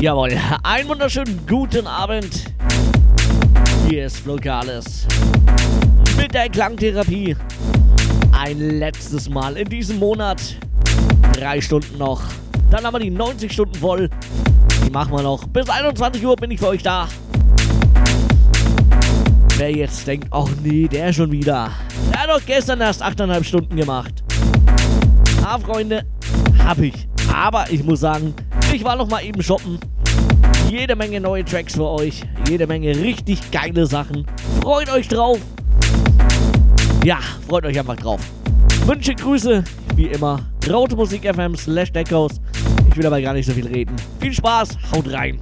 Jawohl, einen wunderschönen guten Abend. Hier ist Lokales mit der Klangtherapie. Ein letztes Mal in diesem Monat. Drei Stunden noch. Dann haben wir die 90 Stunden voll. Die machen wir noch. Bis 21 Uhr bin ich für euch da. Wer jetzt denkt, ach nee, der schon wieder. Der hat doch gestern erst 8,5 Stunden gemacht. Ah, Freunde, hab ich. Aber ich muss sagen, ich war noch mal eben shoppen. Jede Menge neue Tracks für euch. Jede Menge richtig geile Sachen. Freut euch drauf. Ja, freut euch einfach drauf. Wünsche Grüße, wie immer. Traute Musik FM slash Deckhaus. Ich will aber gar nicht so viel reden. Viel Spaß, haut rein.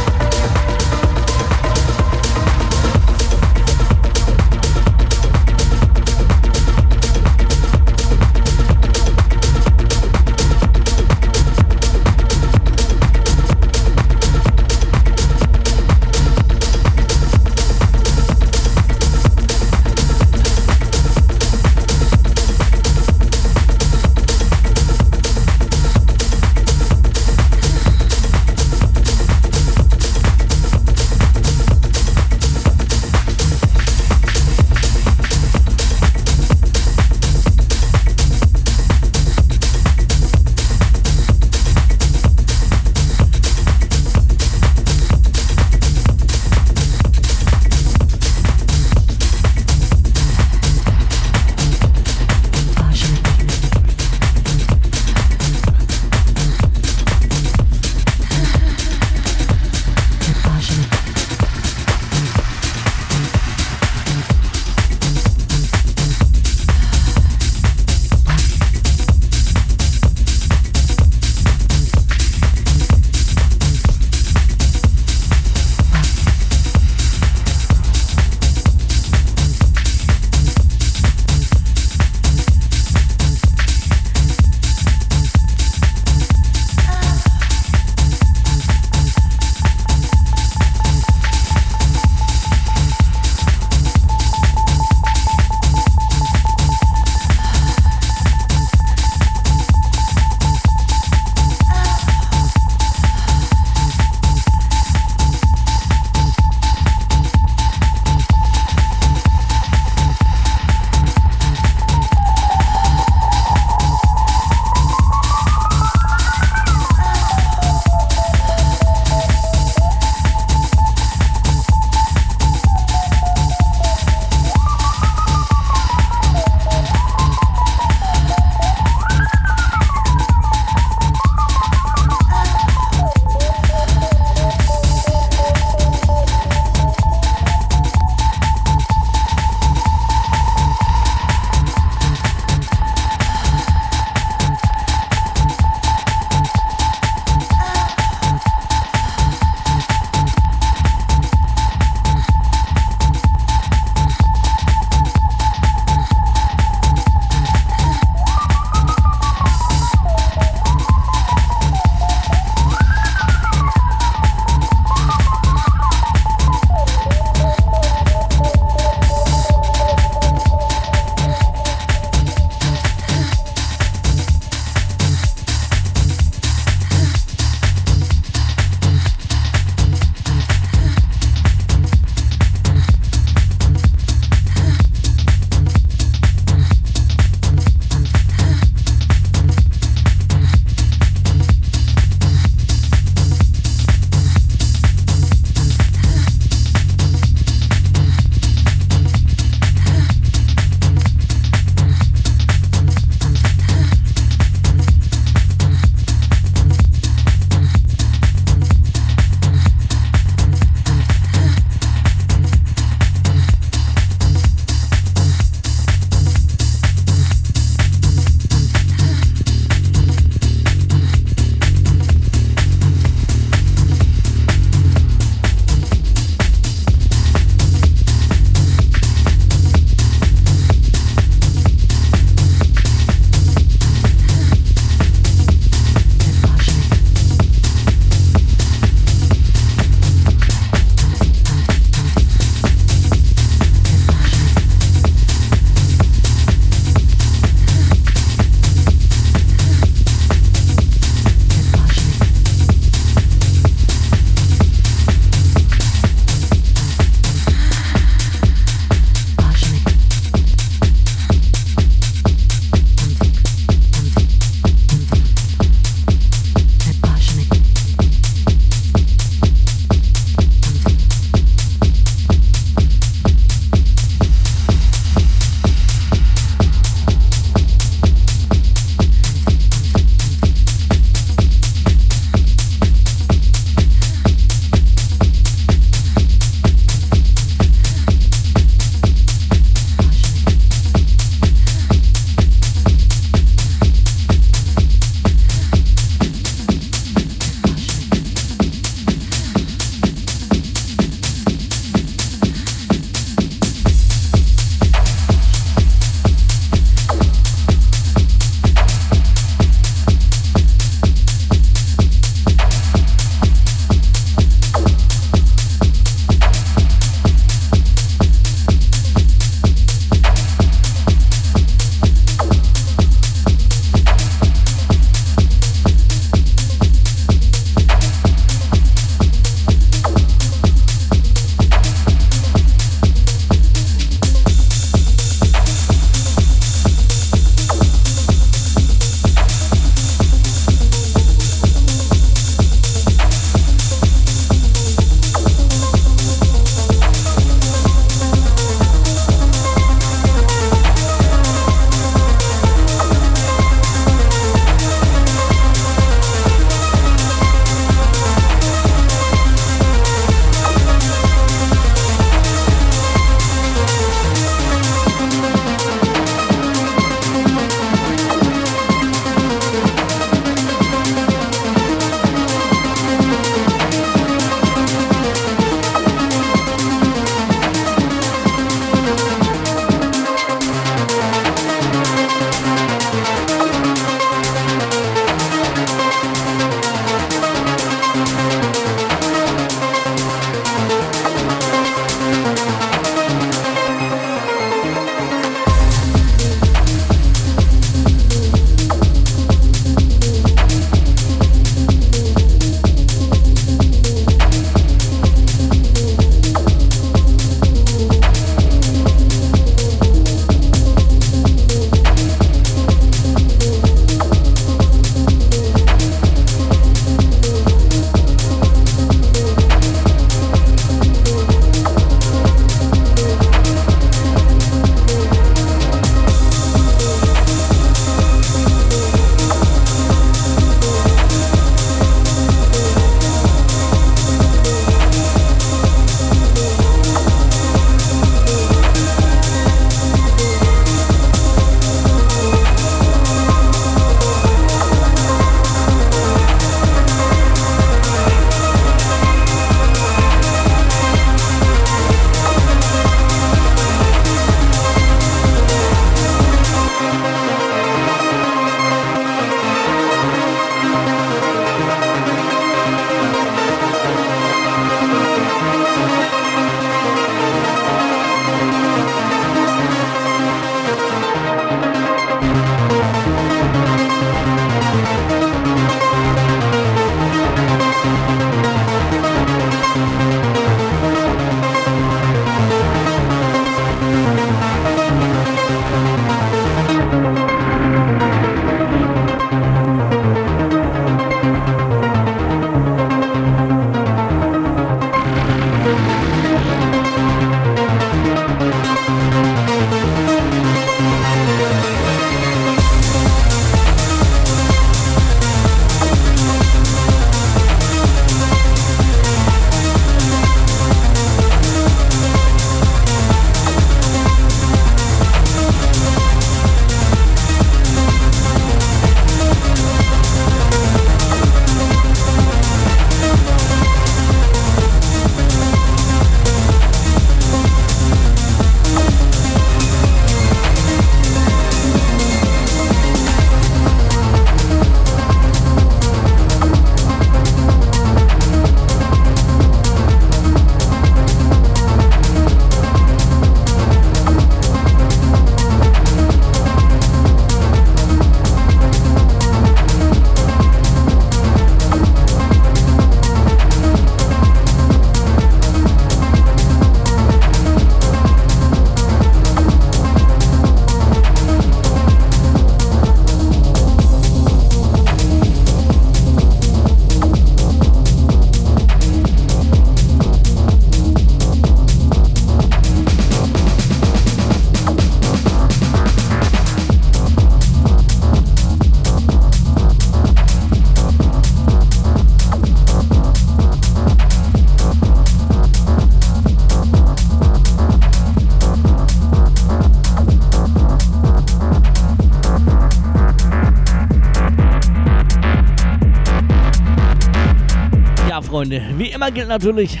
Freunde, wie immer gilt natürlich,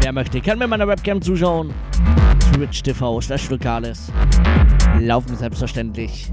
wer möchte, kann mit meiner Webcam zuschauen. Twitch TV slash Lokales. Laufen selbstverständlich.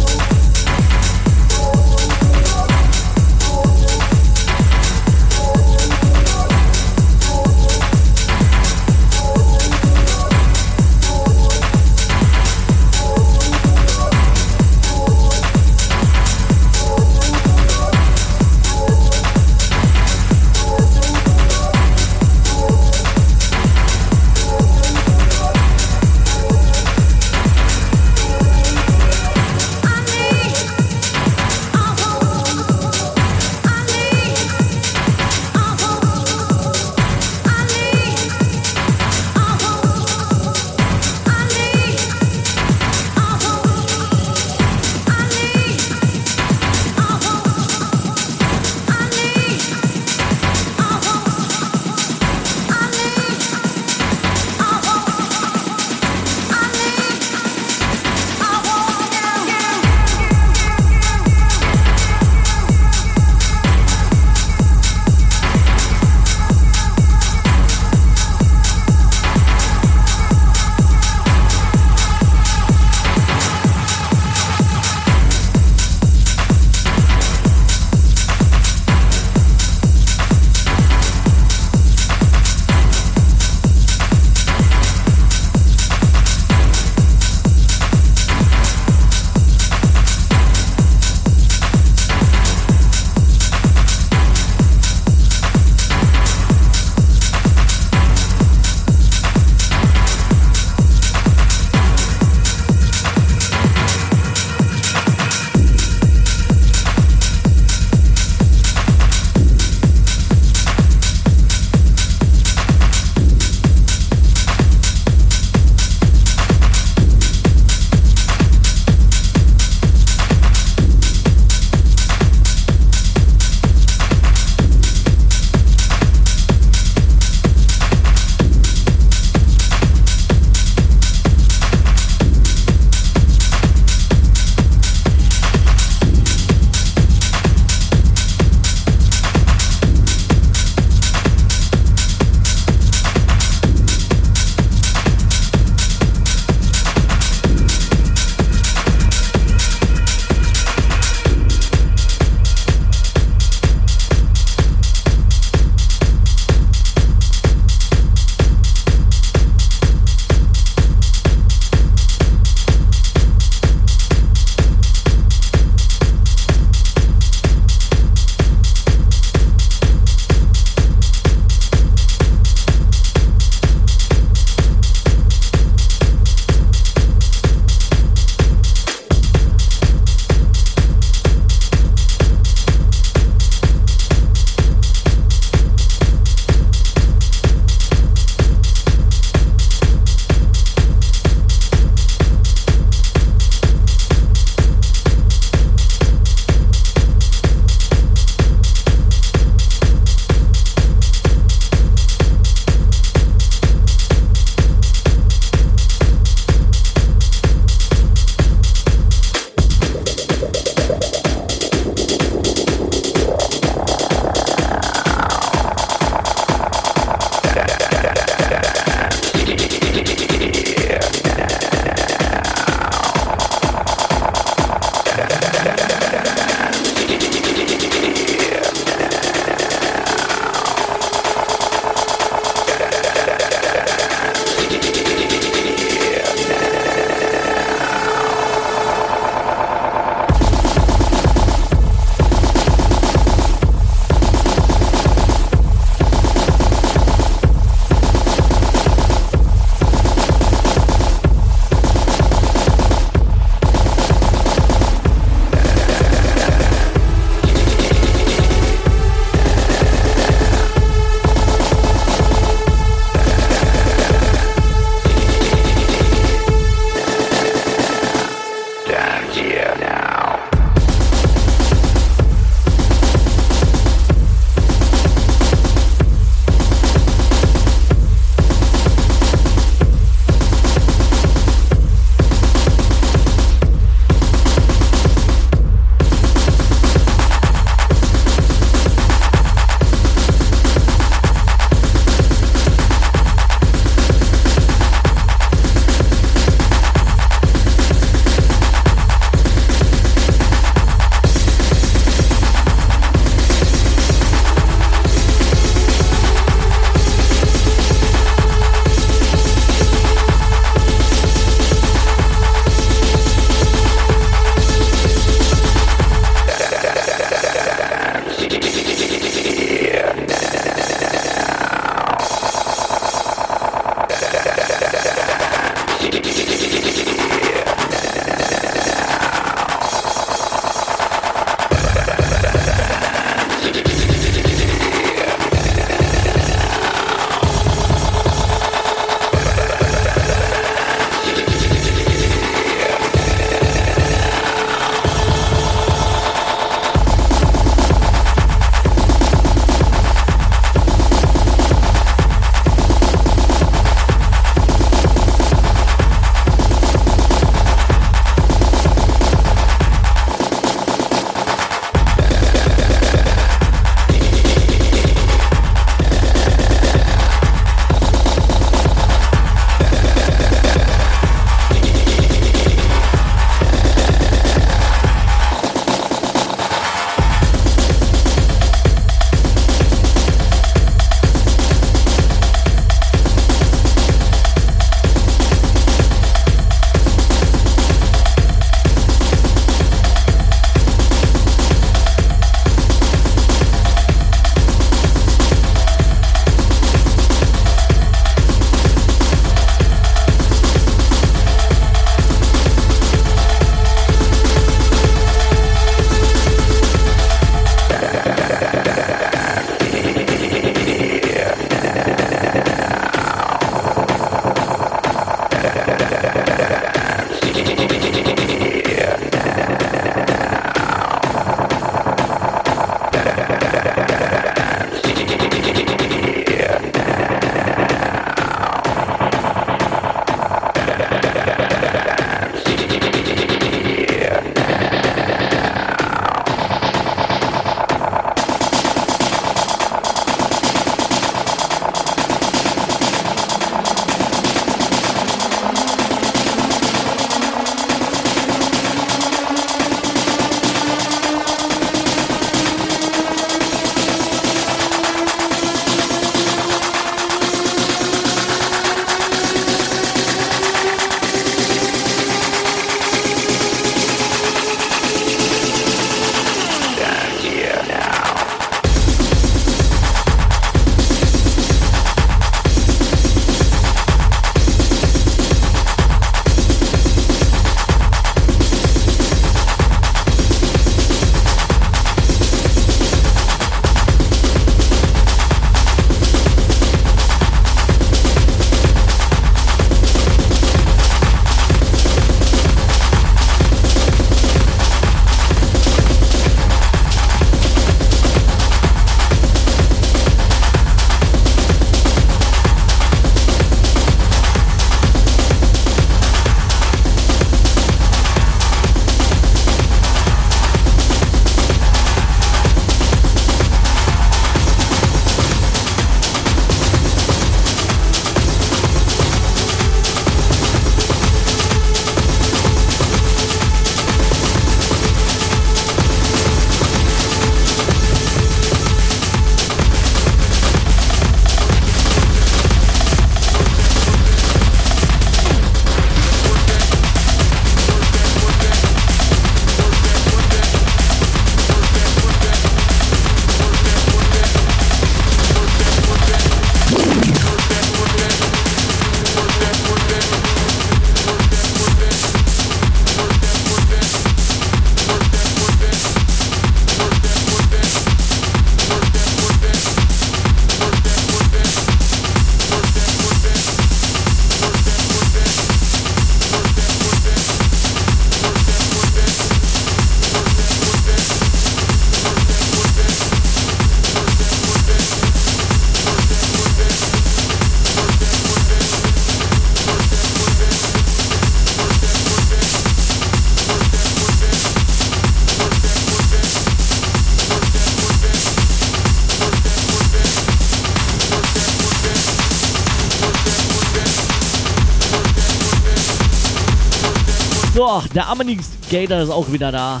Der Amani Gator ist auch wieder da.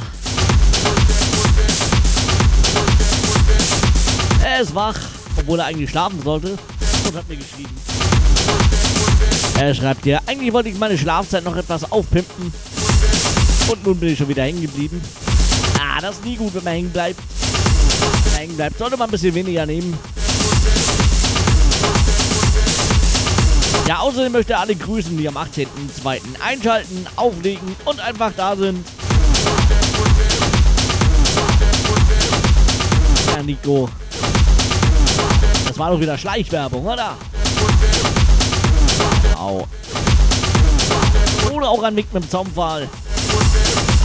Er ist wach, obwohl er eigentlich schlafen sollte. Und hat mir geschrieben. Er schreibt hier, eigentlich wollte ich meine Schlafzeit noch etwas aufpimpen. Und nun bin ich schon wieder hängen geblieben. Ah, das ist nie gut, wenn man hängen bleibt. hängen bleibt, sollte man ein bisschen weniger nehmen. Ja, außerdem möchte alle grüßen, die am 18.02. einschalten, auflegen und einfach da sind. Ja, Nico. Das war doch wieder Schleichwerbung, oder? Au. Oder auch an Nick mit dem Zaunpfahl.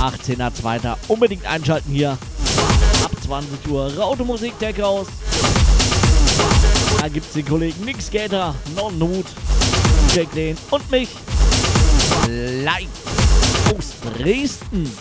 18.02. Unbedingt einschalten hier. Ab 20 Uhr Rautemusik Tech House. Da gibt's den Kollegen Nick Skater, Non Jack Lane und mich. Live aus Dresden.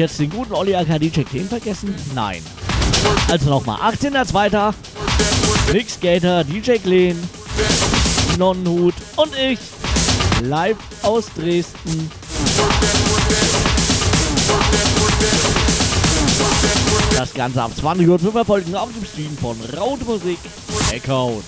Jetzt den guten Olli AK DJ Kane vergessen? Nein. Also nochmal, 18.02. Nick Skater, DJ Glen, Nonnenhut und ich live aus Dresden. Das Ganze ab 20 Uhr zu verfolgen auf dem Stream von Raute Musik Eckhouse.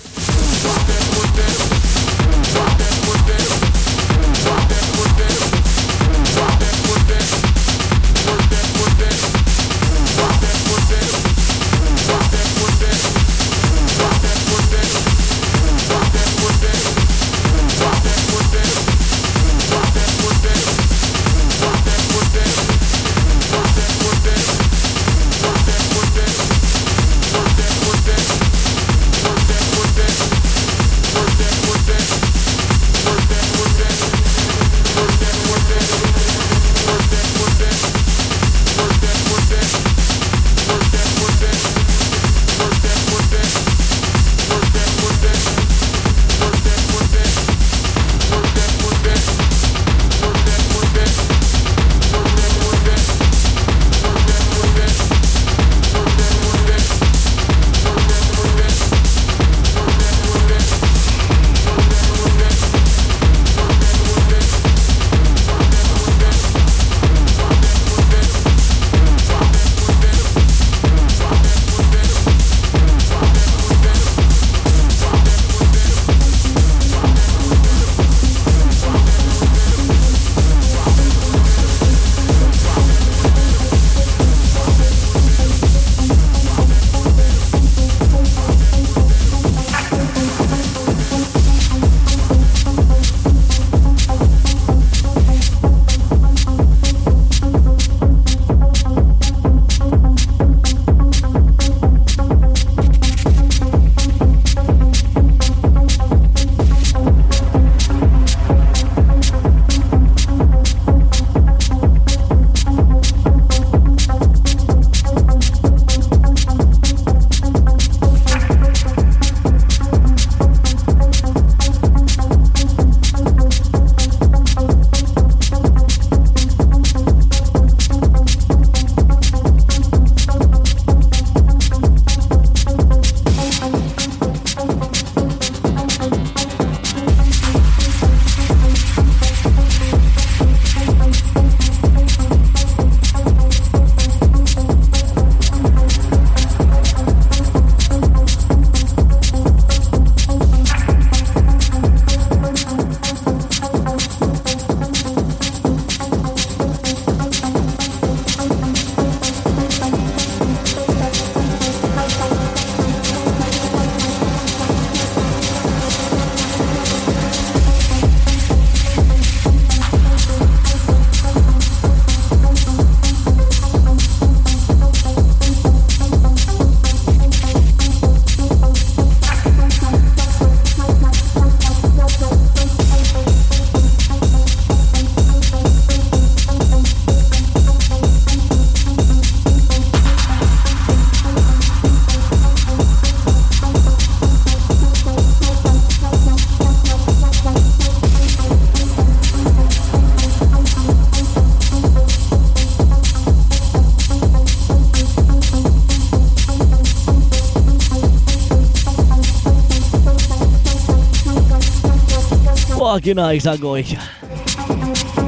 Genau, ich sag euch.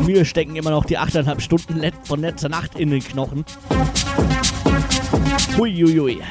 Mir stecken immer noch die 8,5 Stunden von letzter Nacht in den Knochen. Huiuiui. Ui,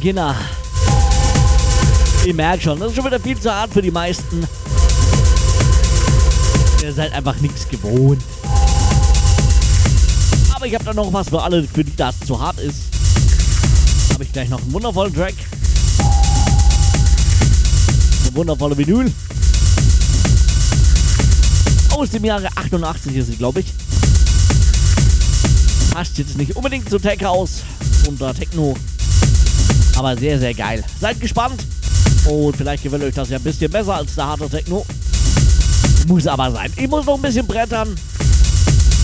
genau. Ich merke schon, das ist schon wieder viel zu hart für die meisten. Ihr seid einfach nichts gewohnt. Aber ich habe da noch was für alle, für die das zu hart ist. Habe ich gleich noch einen wundervollen Track. Eine wundervolle Vinyl. Aus dem Jahre 88 ist sie, glaube ich. Passt jetzt nicht unbedingt zu Tech House und Techno. Aber sehr, sehr geil. Seid gespannt. Und vielleicht gefällt euch das ja ein bisschen besser als der harte Techno. Muss aber sein. Ich muss noch ein bisschen brettern.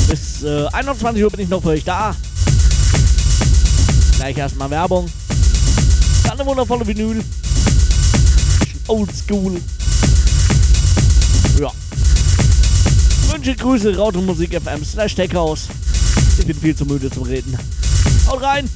Bis äh, 21 Uhr bin ich noch für euch da. Gleich erstmal Werbung. Dann eine wundervolle Vinyl. Oldschool. Ja. Wünsche Grüße, Rautemusik FM slash Techhouse. Ich bin viel zu müde zum Reden. Haut rein!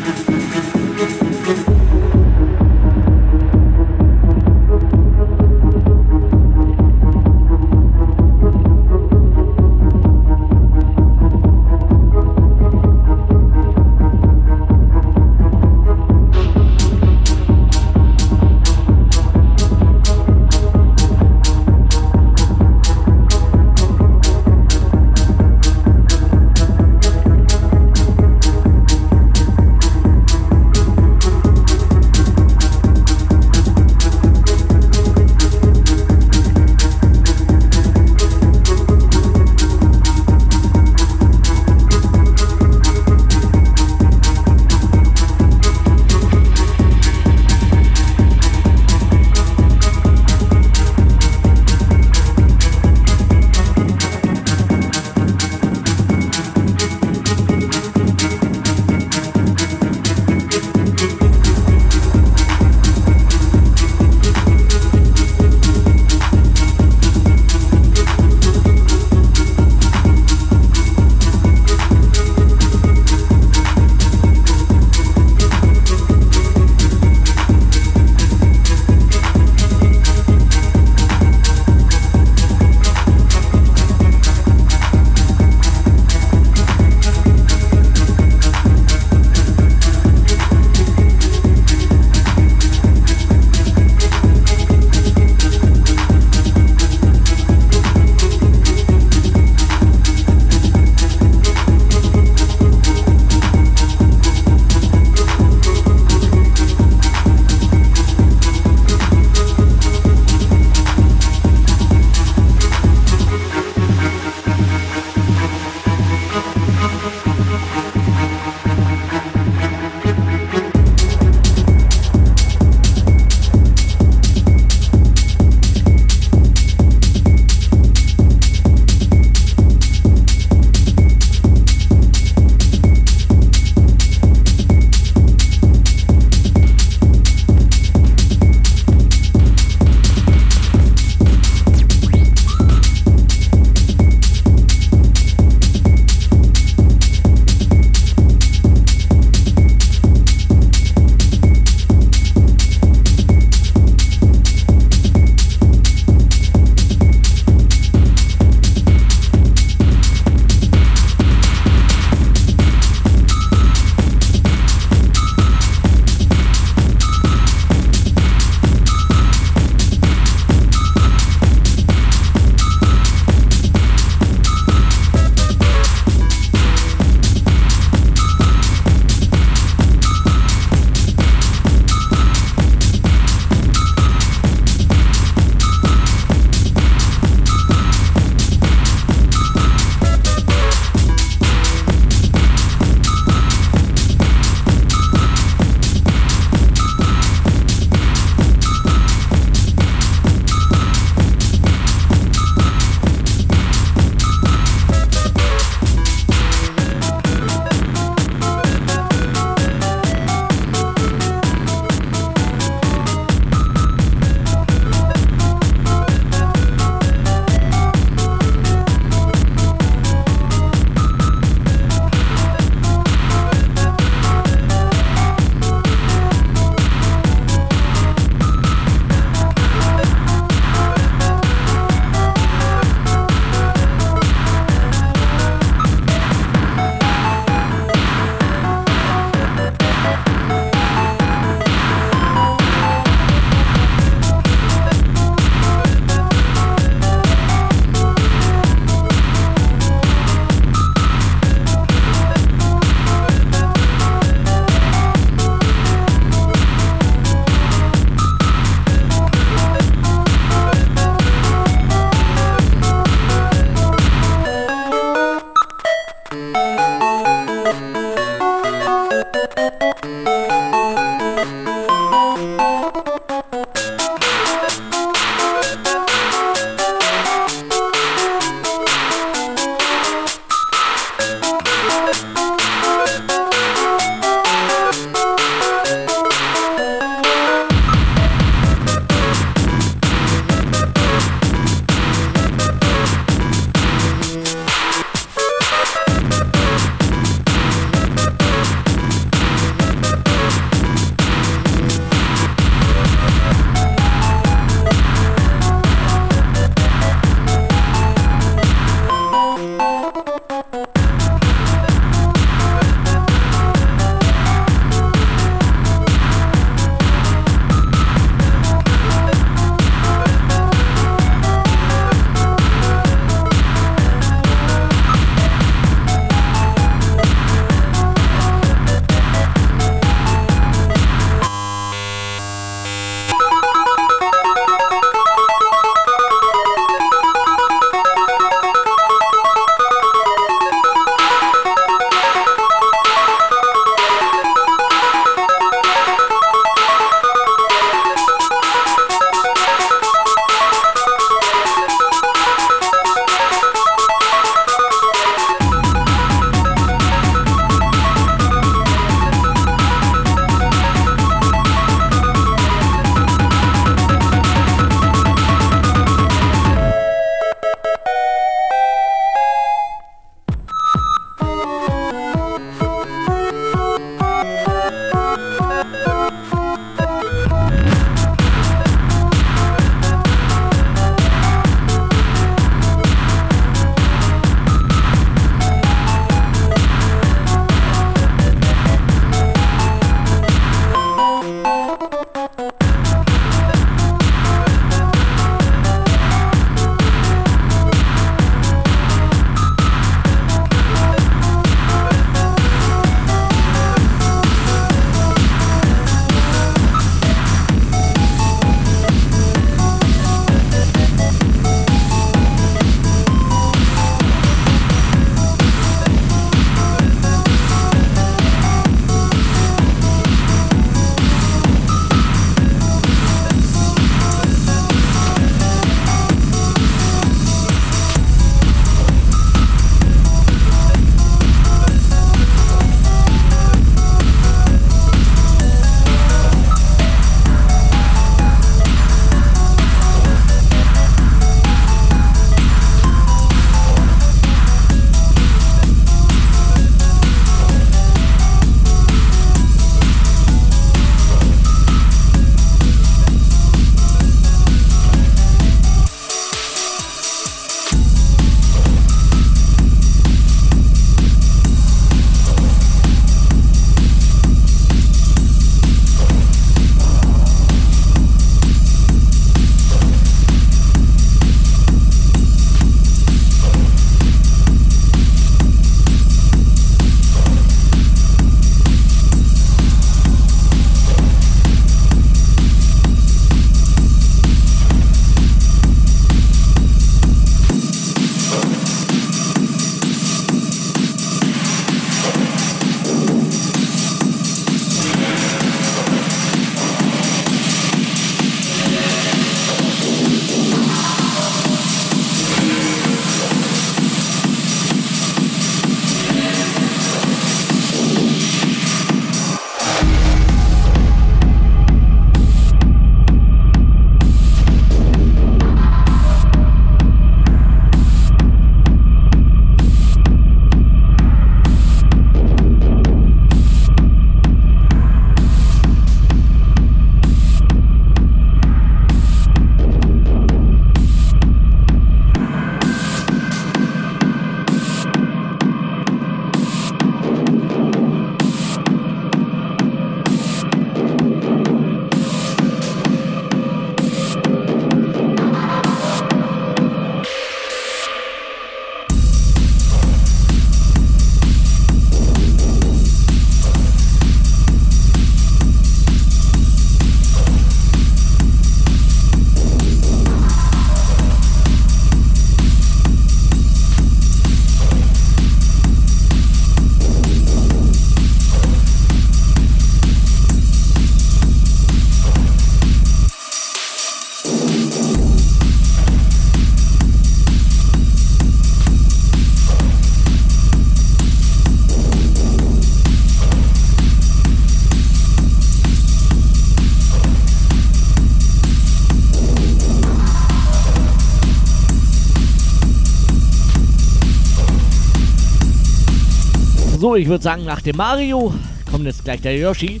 Ich würde sagen, nach dem Mario kommt jetzt gleich der Yoshi.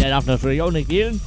Der darf natürlich auch nicht wählen.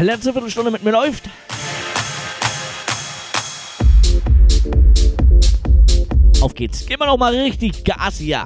Letzte Viertelstunde mit mir läuft. Auf geht's. Gehen wir noch mal richtig Gas hier.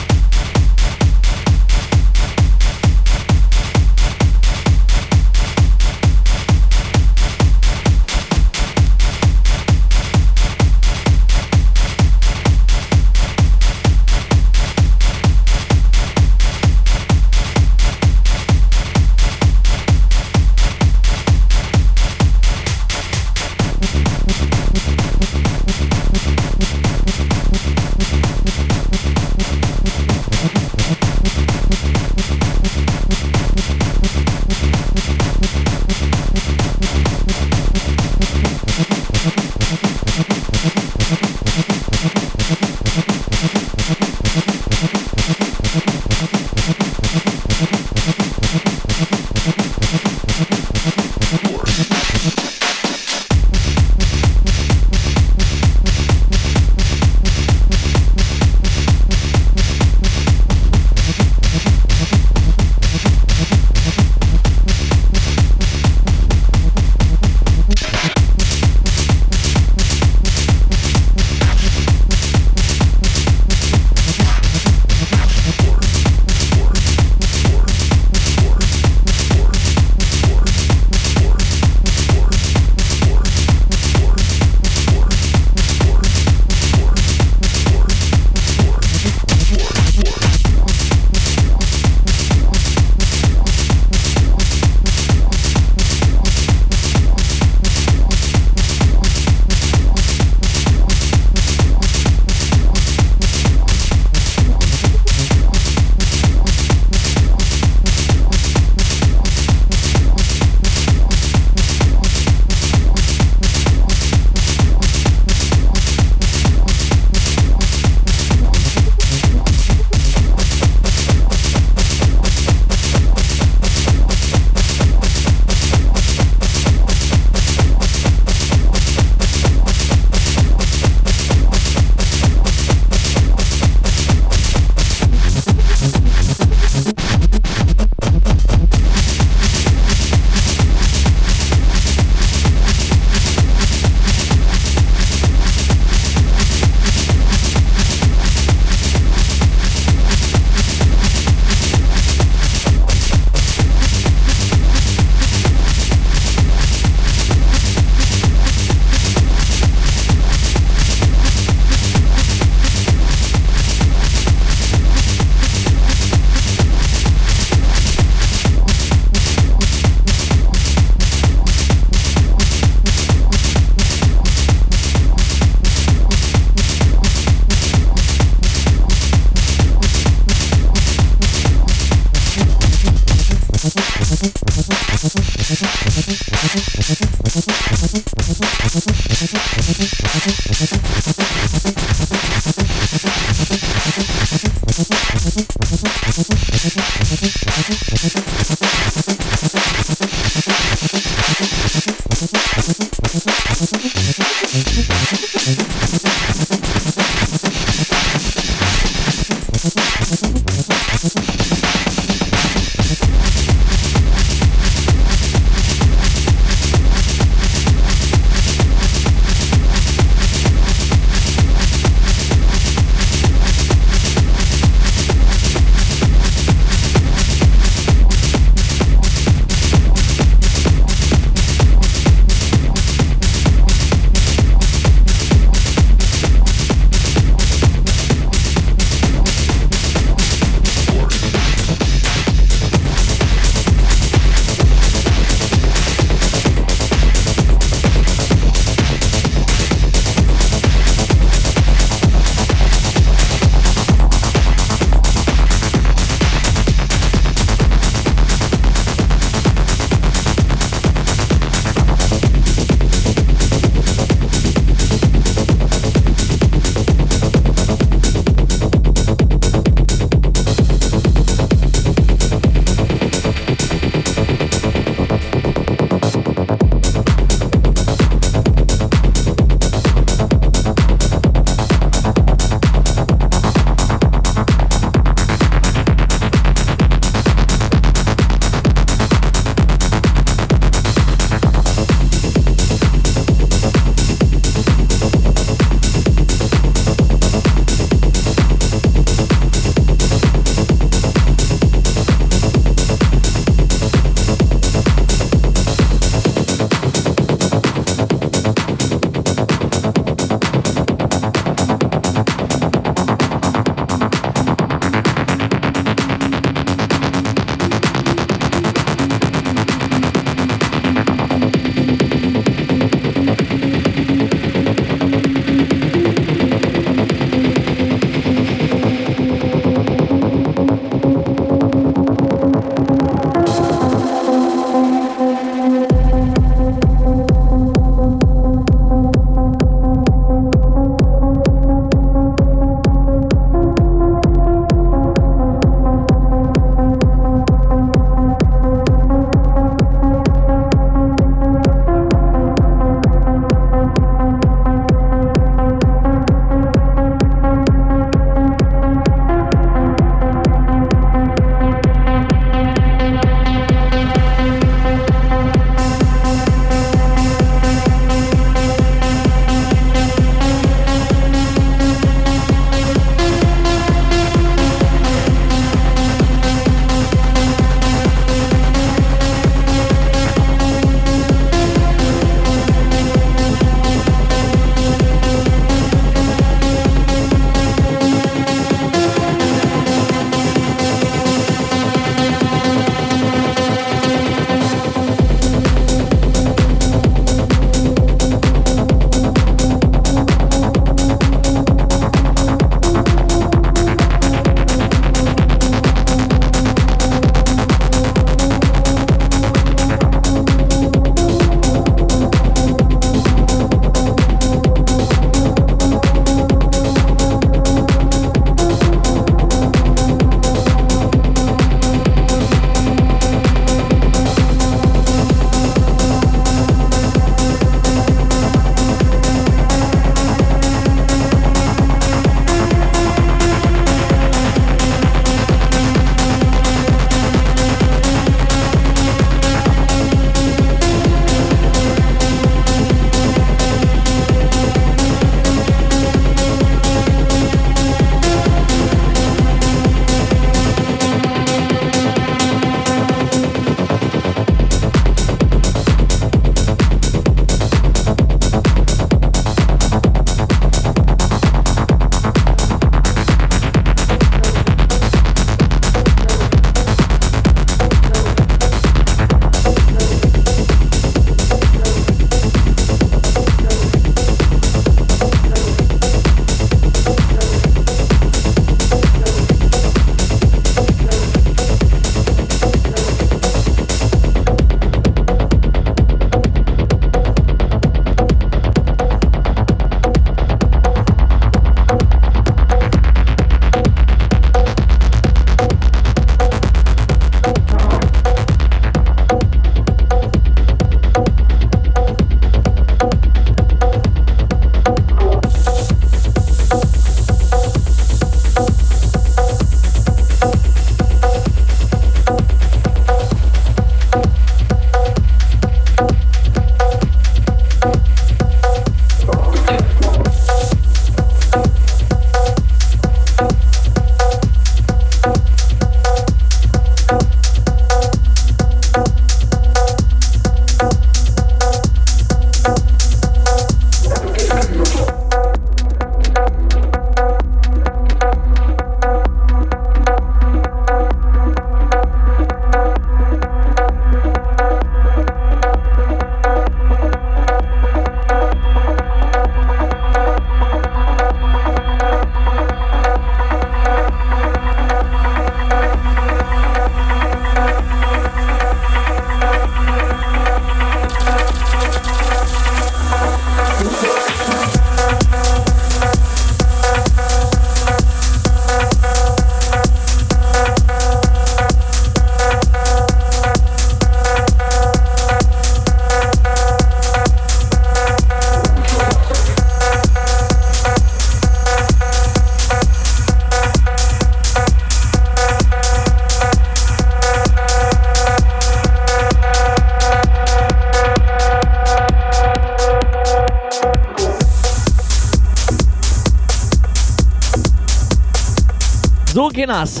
Kinas.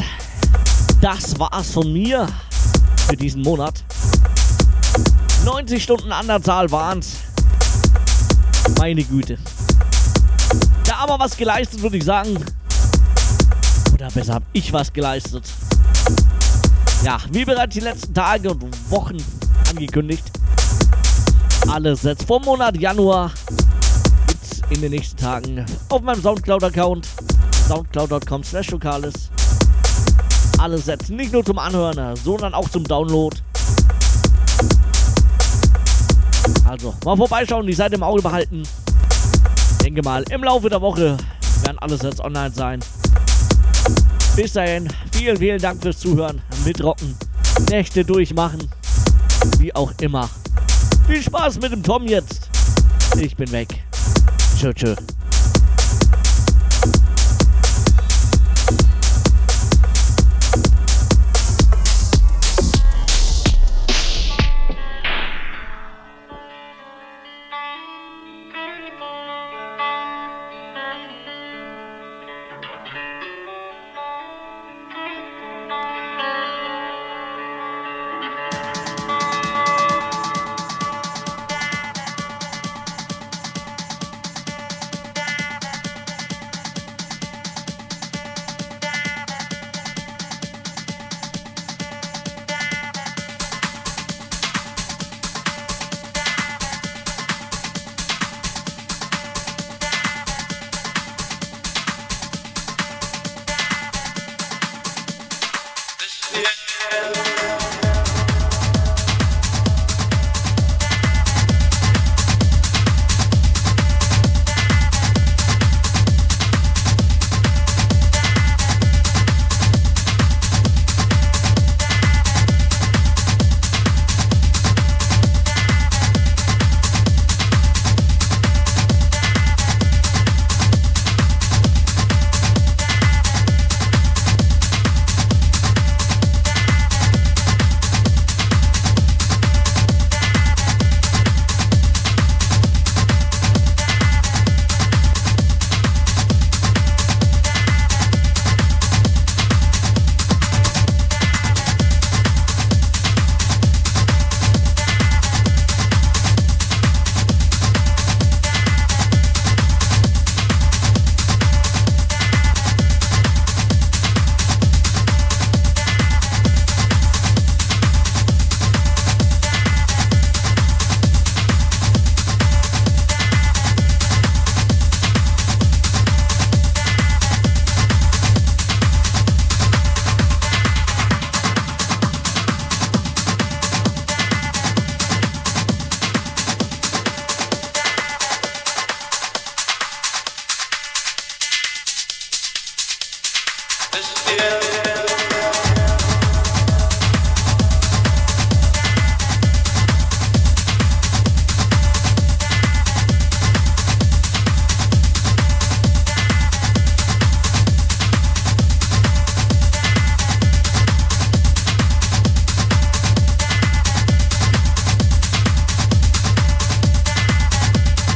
Das war's von mir für diesen Monat. 90 Stunden an der Zahl waren's. Meine Güte. Ja, aber was geleistet, würde ich sagen. Oder besser habe ich was geleistet. Ja, wie bereits die letzten Tage und Wochen angekündigt. Alle Sets vom Monat Januar gibt's in den nächsten Tagen auf meinem Soundcloud-Account soundcloud.com slash lokales. Alle Sets nicht nur zum Anhören, sondern auch zum Download. Also, mal vorbeischauen, die Seite im Auge behalten. Denke mal, im Laufe der Woche werden alle Sets online sein. Bis dahin, vielen, vielen Dank fürs Zuhören, mitrocken, Nächte durchmachen, wie auch immer. Viel Spaß mit dem Tom jetzt. Ich bin weg. Tschö, tschö.